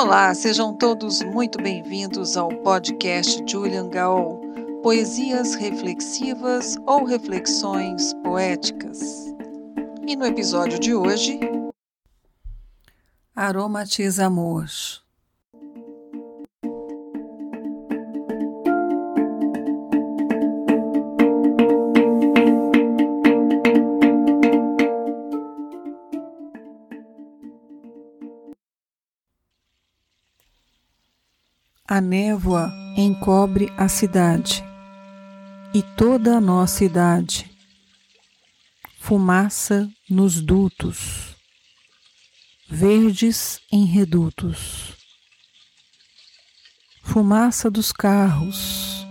Olá, sejam todos muito bem-vindos ao podcast Julian Gaol, Poesias Reflexivas ou Reflexões Poéticas. E no episódio de hoje, Aromatiza Amor. A névoa encobre a cidade e toda a nossa idade. Fumaça nos dutos, verdes em redutos. Fumaça dos carros,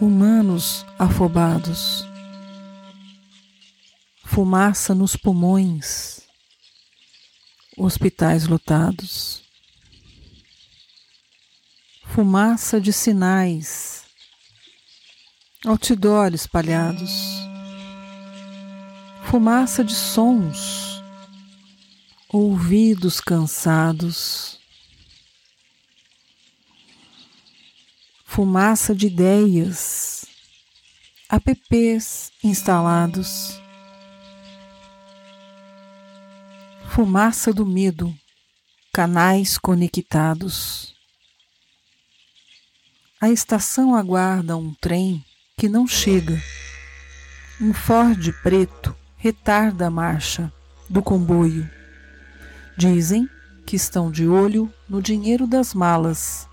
humanos afobados. Fumaça nos pulmões, hospitais lotados fumaça de sinais, outdoor espalhados, fumaça de sons, ouvidos cansados, fumaça de ideias, apps instalados, fumaça do medo, canais conectados. A estação aguarda um trem que não chega. Um Ford preto retarda a marcha do comboio. Dizem que estão de olho no dinheiro das malas.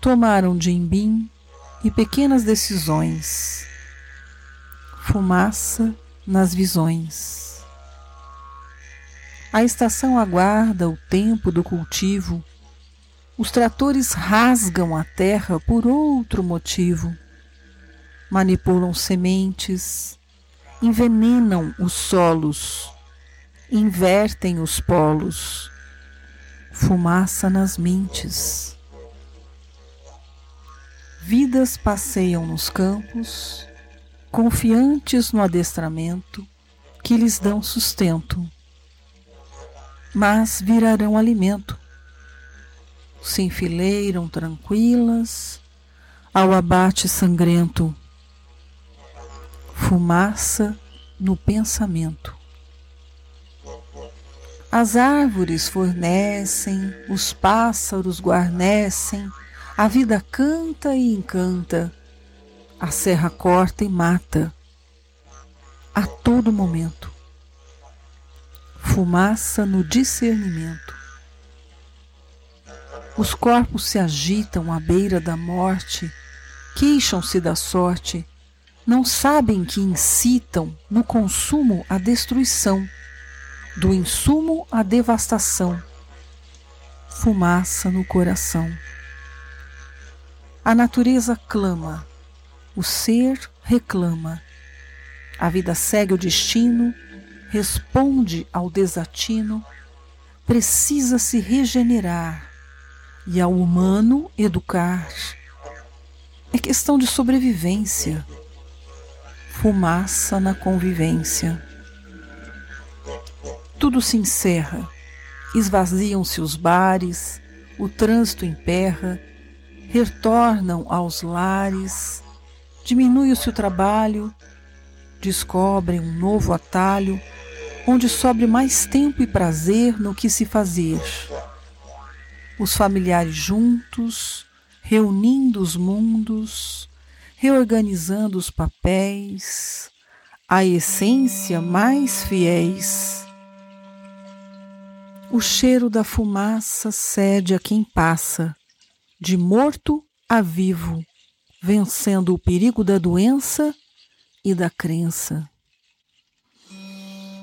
Tomaram jimbim e pequenas decisões. Fumaça nas visões. A estação aguarda o tempo do cultivo os tratores rasgam a terra por outro motivo. Manipulam sementes, envenenam os solos, invertem os polos, fumaça nas mentes. Vidas passeiam nos campos, confiantes no adestramento que lhes dão sustento, mas virarão alimento se enfileiram tranquilas ao abate sangrento, fumaça no pensamento. As árvores fornecem, os pássaros guarnecem, a vida canta e encanta, a serra corta e mata, a todo momento. Fumaça no discernimento. Os corpos se agitam à beira da morte, queixam-se da sorte, não sabem que incitam no consumo a destruição, do insumo a devastação, fumaça no coração. A natureza clama, o ser reclama, a vida segue o destino, responde ao desatino, precisa se regenerar e ao humano educar. É questão de sobrevivência, fumaça na convivência. Tudo se encerra, esvaziam-se os bares, o trânsito emperra, retornam aos lares, diminui-se o trabalho, descobrem um novo atalho onde sobre mais tempo e prazer no que se fazer os familiares juntos, reunindo os mundos, reorganizando os papéis, a essência mais fiéis. O cheiro da fumaça cede a quem passa, de morto a vivo, vencendo o perigo da doença e da crença.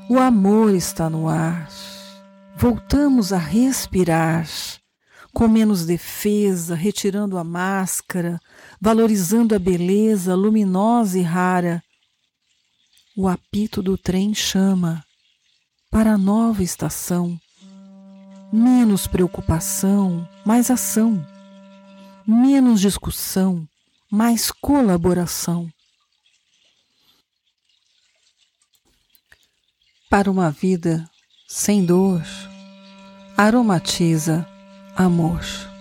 O amor está no ar. Voltamos a respirar com menos defesa, retirando a máscara, valorizando a beleza luminosa e rara. O apito do trem chama para a nova estação. Menos preocupação, mais ação. Menos discussão, mais colaboração. Para uma vida sem dor, aromatiza amor.